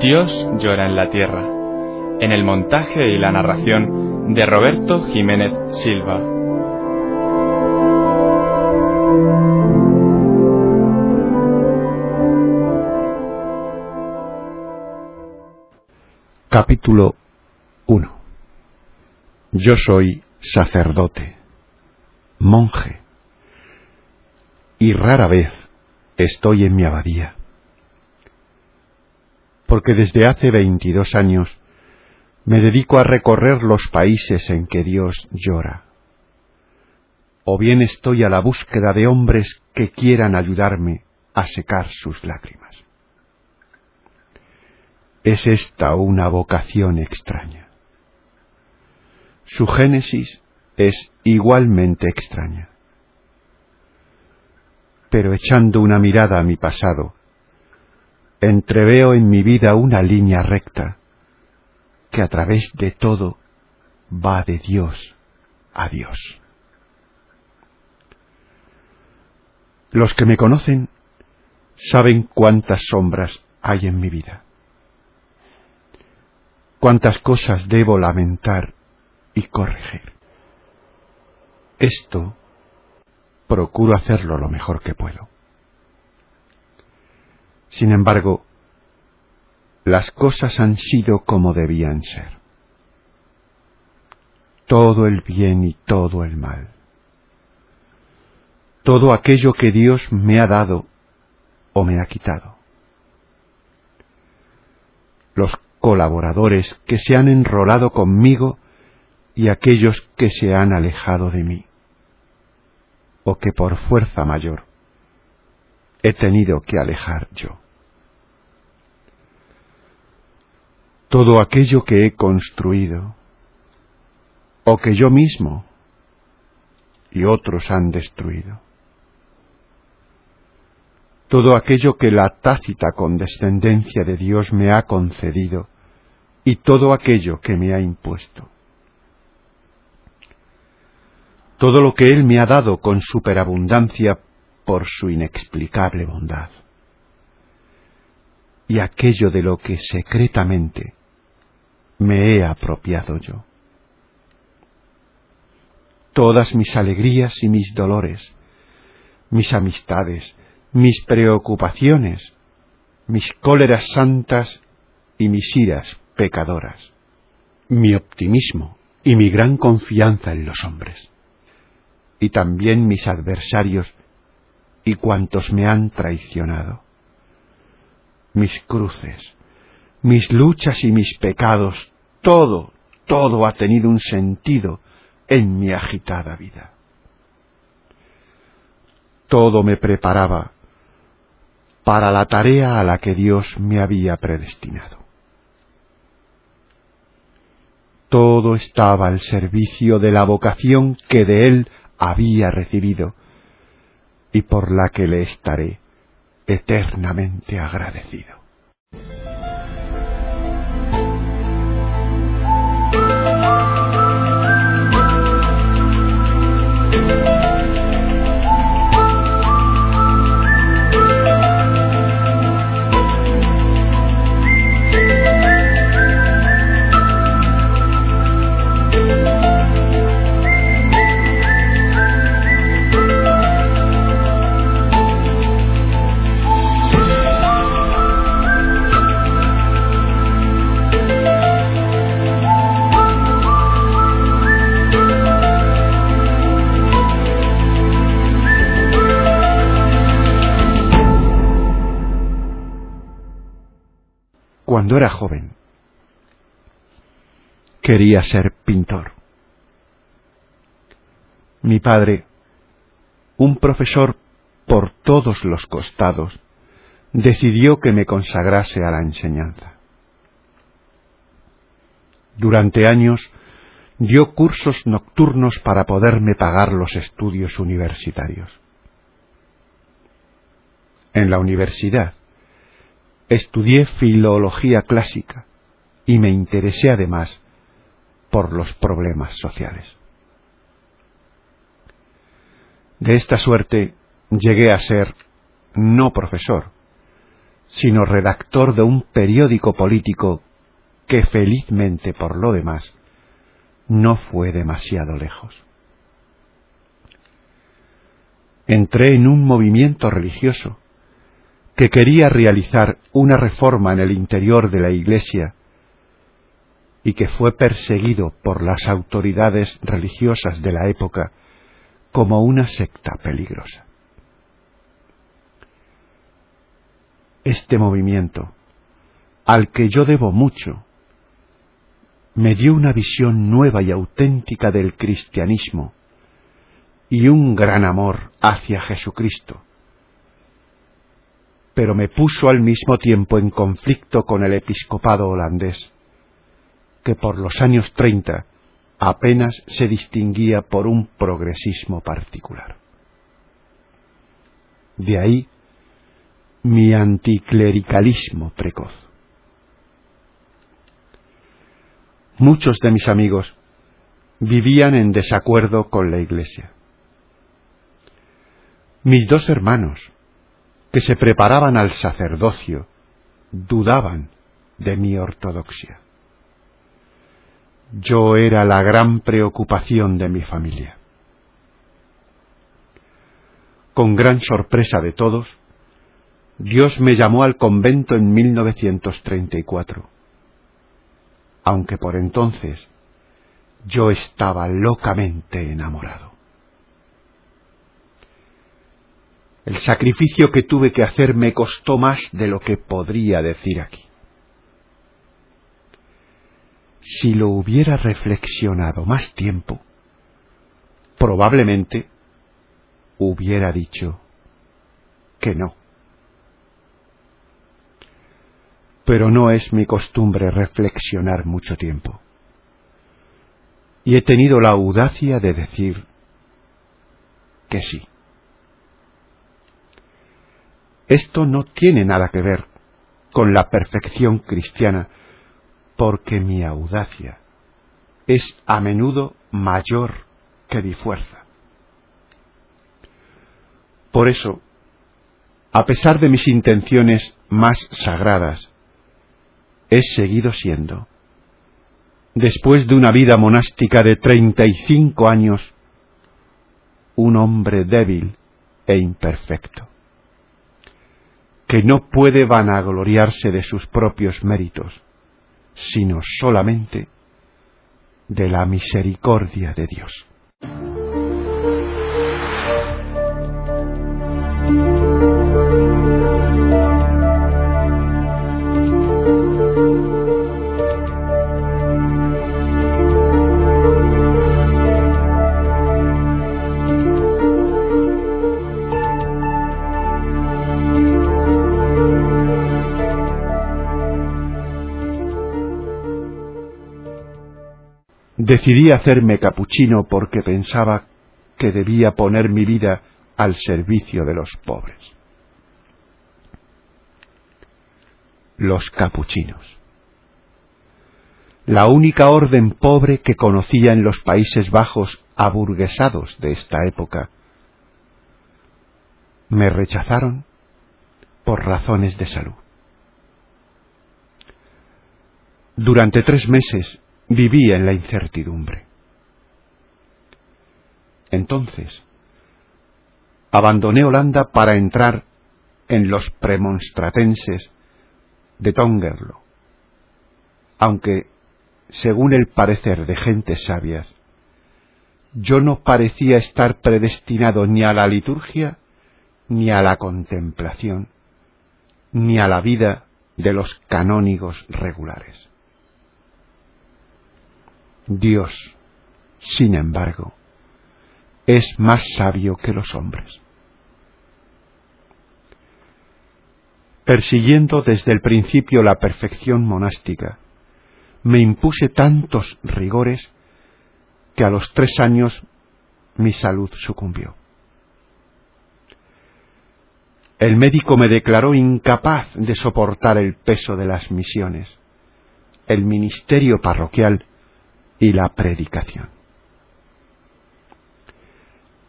Dios llora en la tierra, en el montaje y la narración de Roberto Jiménez Silva. Capítulo 1 Yo soy sacerdote, monje, y rara vez estoy en mi abadía porque desde hace veintidós años me dedico a recorrer los países en que Dios llora. O bien estoy a la búsqueda de hombres que quieran ayudarme a secar sus lágrimas. Es esta una vocación extraña. Su génesis es igualmente extraña. Pero echando una mirada a mi pasado, entreveo en mi vida una línea recta que a través de todo va de Dios a Dios. Los que me conocen saben cuántas sombras hay en mi vida, cuántas cosas debo lamentar y corregir. Esto procuro hacerlo lo mejor que puedo. Sin embargo, las cosas han sido como debían ser. Todo el bien y todo el mal. Todo aquello que Dios me ha dado o me ha quitado. Los colaboradores que se han enrolado conmigo y aquellos que se han alejado de mí, o que por fuerza mayor he tenido que alejar yo. Todo aquello que he construido, o que yo mismo y otros han destruido. Todo aquello que la tácita condescendencia de Dios me ha concedido y todo aquello que me ha impuesto. Todo lo que Él me ha dado con superabundancia por su inexplicable bondad. Y aquello de lo que secretamente me he apropiado yo. Todas mis alegrías y mis dolores, mis amistades, mis preocupaciones, mis cóleras santas y mis iras pecadoras, mi optimismo y mi gran confianza en los hombres, y también mis adversarios y cuantos me han traicionado, mis cruces, mis luchas y mis pecados, todo, todo ha tenido un sentido en mi agitada vida. Todo me preparaba para la tarea a la que Dios me había predestinado. Todo estaba al servicio de la vocación que de Él había recibido y por la que le estaré eternamente agradecido. Cuando era joven, quería ser pintor. Mi padre, un profesor por todos los costados, decidió que me consagrase a la enseñanza. Durante años dio cursos nocturnos para poderme pagar los estudios universitarios. En la universidad estudié filología clásica y me interesé además por los problemas sociales. De esta suerte llegué a ser no profesor, sino redactor de un periódico político que felizmente por lo demás no fue demasiado lejos. Entré en un movimiento religioso que quería realizar una reforma en el interior de la Iglesia y que fue perseguido por las autoridades religiosas de la época como una secta peligrosa. Este movimiento, al que yo debo mucho, me dio una visión nueva y auténtica del cristianismo y un gran amor hacia Jesucristo, pero me puso al mismo tiempo en conflicto con el episcopado holandés, que por los años treinta apenas se distinguía por un progresismo particular. De ahí mi anticlericalismo precoz. Muchos de mis amigos vivían en desacuerdo con la Iglesia. Mis dos hermanos, que se preparaban al sacerdocio, dudaban de mi ortodoxia. Yo era la gran preocupación de mi familia. Con gran sorpresa de todos, Dios me llamó al convento en 1934, aunque por entonces yo estaba locamente enamorado. El sacrificio que tuve que hacer me costó más de lo que podría decir aquí. si lo hubiera reflexionado más tiempo, probablemente hubiera dicho que no. Pero no es mi costumbre reflexionar mucho tiempo. Y he tenido la audacia de decir que sí. Esto no tiene nada que ver con la perfección cristiana porque mi audacia es a menudo mayor que mi fuerza. Por eso, a pesar de mis intenciones más sagradas, he seguido siendo, después de una vida monástica de treinta y cinco años, un hombre débil e imperfecto, que no puede vanagloriarse de sus propios méritos, sino solamente de la misericordia de Dios. Decidí hacerme capuchino porque pensaba que debía poner mi vida al servicio de los pobres. Los capuchinos. La única orden pobre que conocía en los Países Bajos aburguesados de esta época. Me rechazaron por razones de salud. Durante tres meses vivía en la incertidumbre. Entonces, abandoné Holanda para entrar en los premonstratenses de Tongerlo, aunque, según el parecer de gentes sabias, yo no parecía estar predestinado ni a la liturgia, ni a la contemplación, ni a la vida de los canónigos regulares. Dios, sin embargo, es más sabio que los hombres. persiguiendo desde el principio la perfección monástica, me impuse tantos rigores que a los tres años mi salud sucumbió. El médico me declaró incapaz de soportar el peso de las misiones, el ministerio parroquial y la predicación.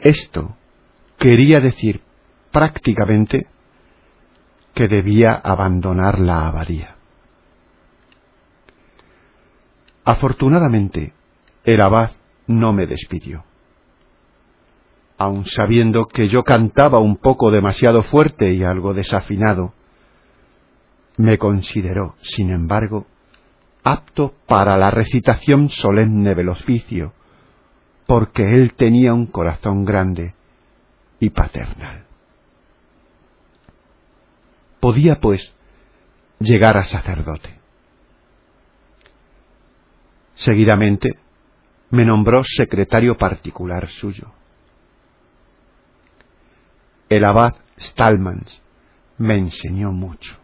Esto quería decir prácticamente que debía abandonar la abadía. Afortunadamente, el abad no me despidió. Aun sabiendo que yo cantaba un poco demasiado fuerte y algo desafinado, me consideró, sin embargo, apto para la recitación solemne del oficio, porque él tenía un corazón grande y paternal. Podía, pues, llegar a sacerdote. Seguidamente me nombró secretario particular suyo. El abad Stallmans me enseñó mucho.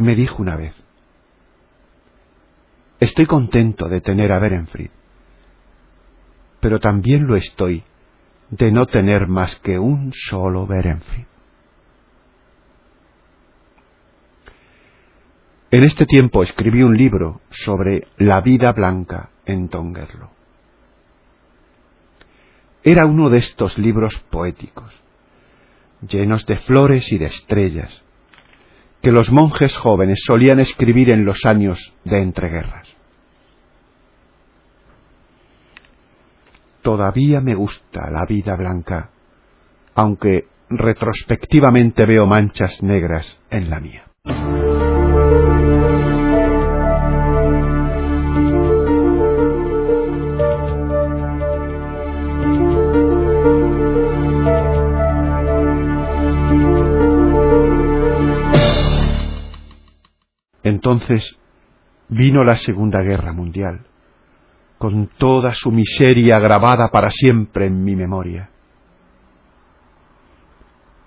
Me dijo una vez, estoy contento de tener a Berenfried, pero también lo estoy de no tener más que un solo Berenfried. En este tiempo escribí un libro sobre la vida blanca en Tongerlo. Era uno de estos libros poéticos, llenos de flores y de estrellas, que los monjes jóvenes solían escribir en los años de entreguerras. Todavía me gusta la vida blanca, aunque retrospectivamente veo manchas negras en la mía. Entonces vino la Segunda Guerra Mundial, con toda su miseria grabada para siempre en mi memoria.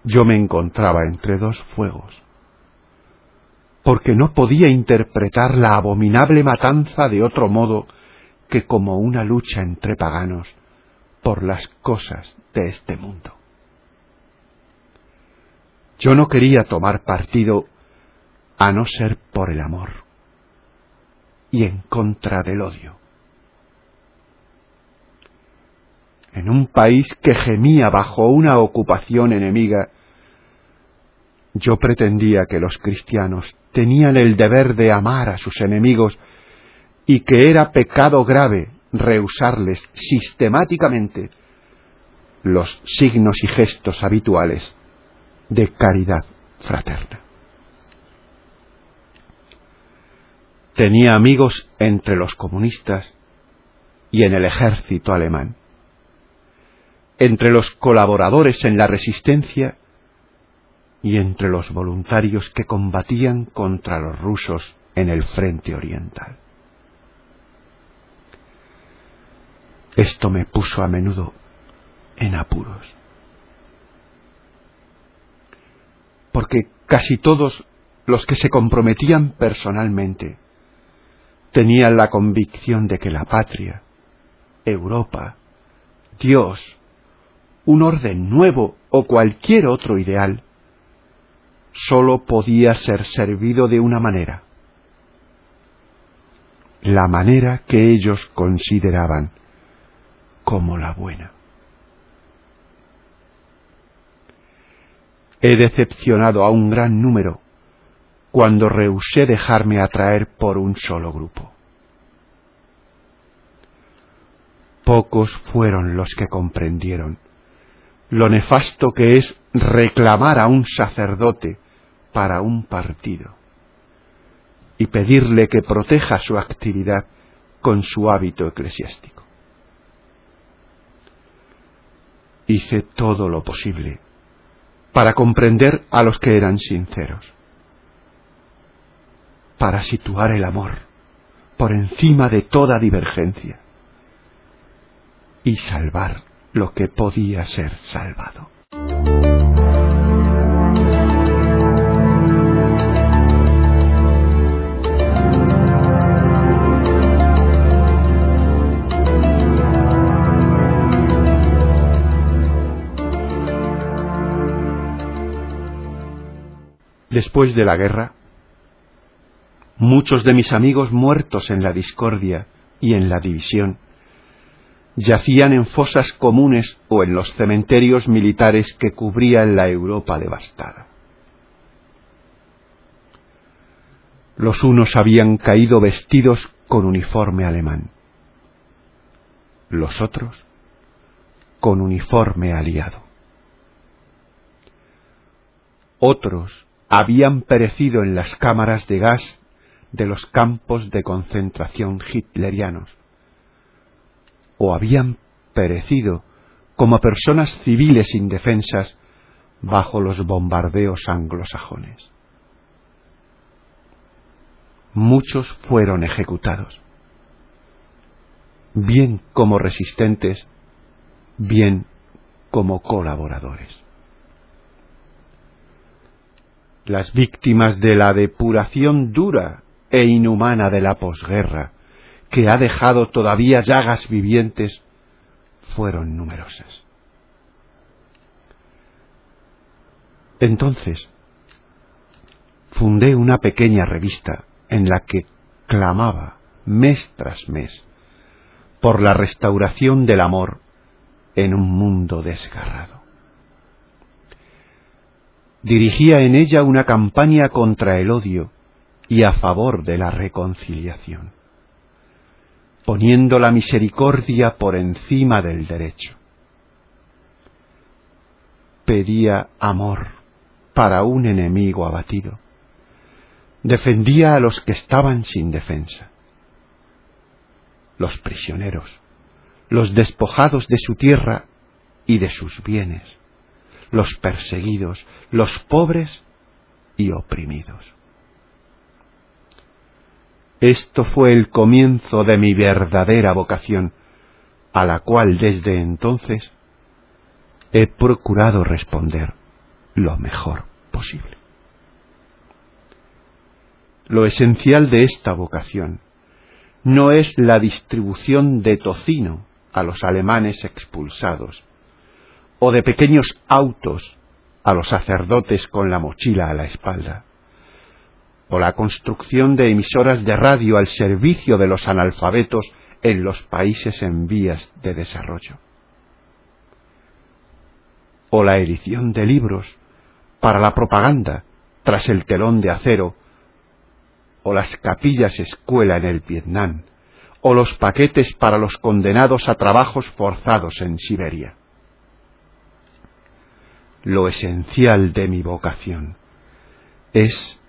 Yo me encontraba entre dos fuegos, porque no podía interpretar la abominable matanza de otro modo que como una lucha entre paganos por las cosas de este mundo. Yo no quería tomar partido a no ser por el amor y en contra del odio. En un país que gemía bajo una ocupación enemiga, yo pretendía que los cristianos tenían el deber de amar a sus enemigos y que era pecado grave rehusarles sistemáticamente los signos y gestos habituales de caridad fraterna. Tenía amigos entre los comunistas y en el ejército alemán, entre los colaboradores en la resistencia y entre los voluntarios que combatían contra los rusos en el frente oriental. Esto me puso a menudo en apuros, porque casi todos los que se comprometían personalmente tenían la convicción de que la patria, Europa, Dios, un orden nuevo o cualquier otro ideal, sólo podía ser servido de una manera, la manera que ellos consideraban como la buena. He decepcionado a un gran número cuando rehusé dejarme atraer por un solo grupo. Pocos fueron los que comprendieron lo nefasto que es reclamar a un sacerdote para un partido y pedirle que proteja su actividad con su hábito eclesiástico. Hice todo lo posible para comprender a los que eran sinceros para situar el amor por encima de toda divergencia y salvar lo que podía ser salvado. Después de la guerra, muchos de mis amigos muertos en la discordia y en la división, yacían en fosas comunes o en los cementerios militares que cubrían la Europa devastada. Los unos habían caído vestidos con uniforme alemán, los otros con uniforme aliado. Otros habían perecido en las cámaras de gas de los campos de concentración hitlerianos, o habían perecido como personas civiles indefensas bajo los bombardeos anglosajones. Muchos fueron ejecutados, bien como resistentes, bien como colaboradores. Las víctimas de la depuración dura e inhumana de la posguerra, que ha dejado todavía llagas vivientes, fueron numerosas. Entonces, fundé una pequeña revista en la que clamaba mes tras mes por la restauración del amor en un mundo desgarrado. Dirigía en ella una campaña contra el odio y a favor de la reconciliación, poniendo la misericordia por encima del derecho. Pedía amor para un enemigo abatido. Defendía a los que estaban sin defensa. Los prisioneros, los despojados de su tierra y de sus bienes, los perseguidos, los pobres y oprimidos. Esto fue el comienzo de mi verdadera vocación, a la cual desde entonces he procurado responder lo mejor posible. Lo esencial de esta vocación no es la distribución de tocino a los alemanes expulsados, o de pequeños autos a los sacerdotes con la mochila a la espalda o la construcción de emisoras de radio al servicio de los analfabetos en los países en vías de desarrollo, o la edición de libros para la propaganda tras el telón de acero, o las capillas escuela en el Vietnam, o los paquetes para los condenados a trabajos forzados en Siberia. Lo esencial de mi vocación es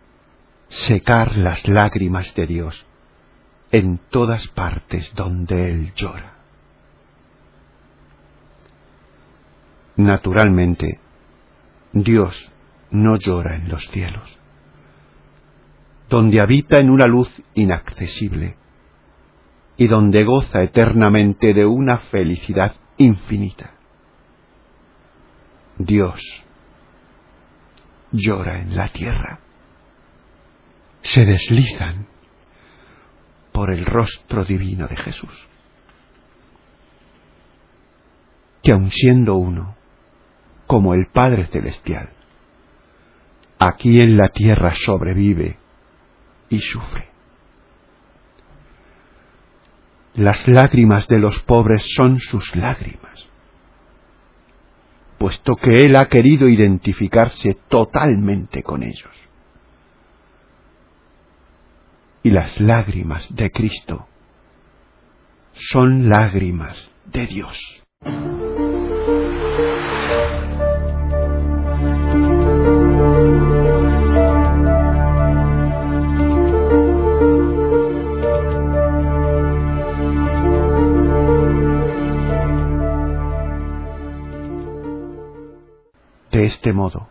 secar las lágrimas de Dios en todas partes donde Él llora. Naturalmente, Dios no llora en los cielos, donde habita en una luz inaccesible y donde goza eternamente de una felicidad infinita. Dios llora en la tierra se deslizan por el rostro divino de Jesús, que aun siendo uno, como el Padre Celestial, aquí en la tierra sobrevive y sufre. Las lágrimas de los pobres son sus lágrimas, puesto que Él ha querido identificarse totalmente con ellos y las lágrimas de Cristo son lágrimas de Dios. De este modo,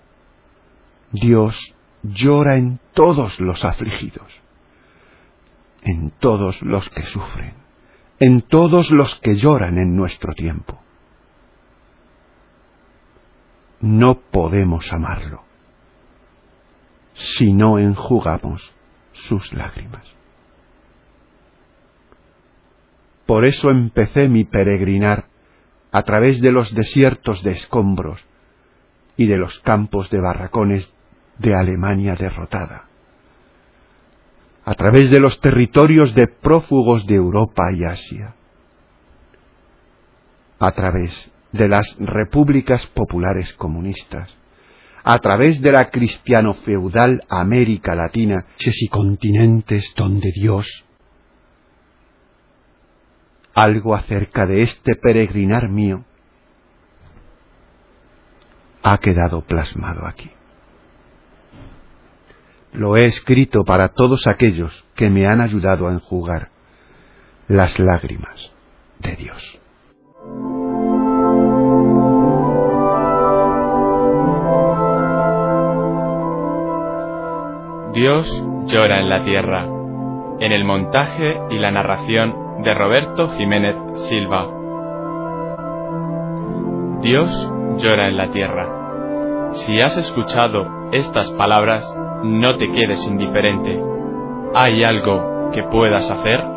Dios llora en todos los afligidos en todos los que sufren, en todos los que lloran en nuestro tiempo. No podemos amarlo si no enjugamos sus lágrimas. Por eso empecé mi peregrinar a través de los desiertos de escombros y de los campos de barracones de Alemania derrotada, a través de los territorios de prófugos de Europa y Asia, a través de las repúblicas populares comunistas, a través de la cristiano-feudal América Latina, y continentes donde Dios algo acerca de este peregrinar mío ha quedado plasmado aquí. Lo he escrito para todos aquellos que me han ayudado a enjugar las lágrimas de Dios. Dios llora en la tierra. En el montaje y la narración de Roberto Jiménez Silva. Dios llora en la tierra. Si has escuchado estas palabras, no te quedes indiferente. ¿Hay algo que puedas hacer?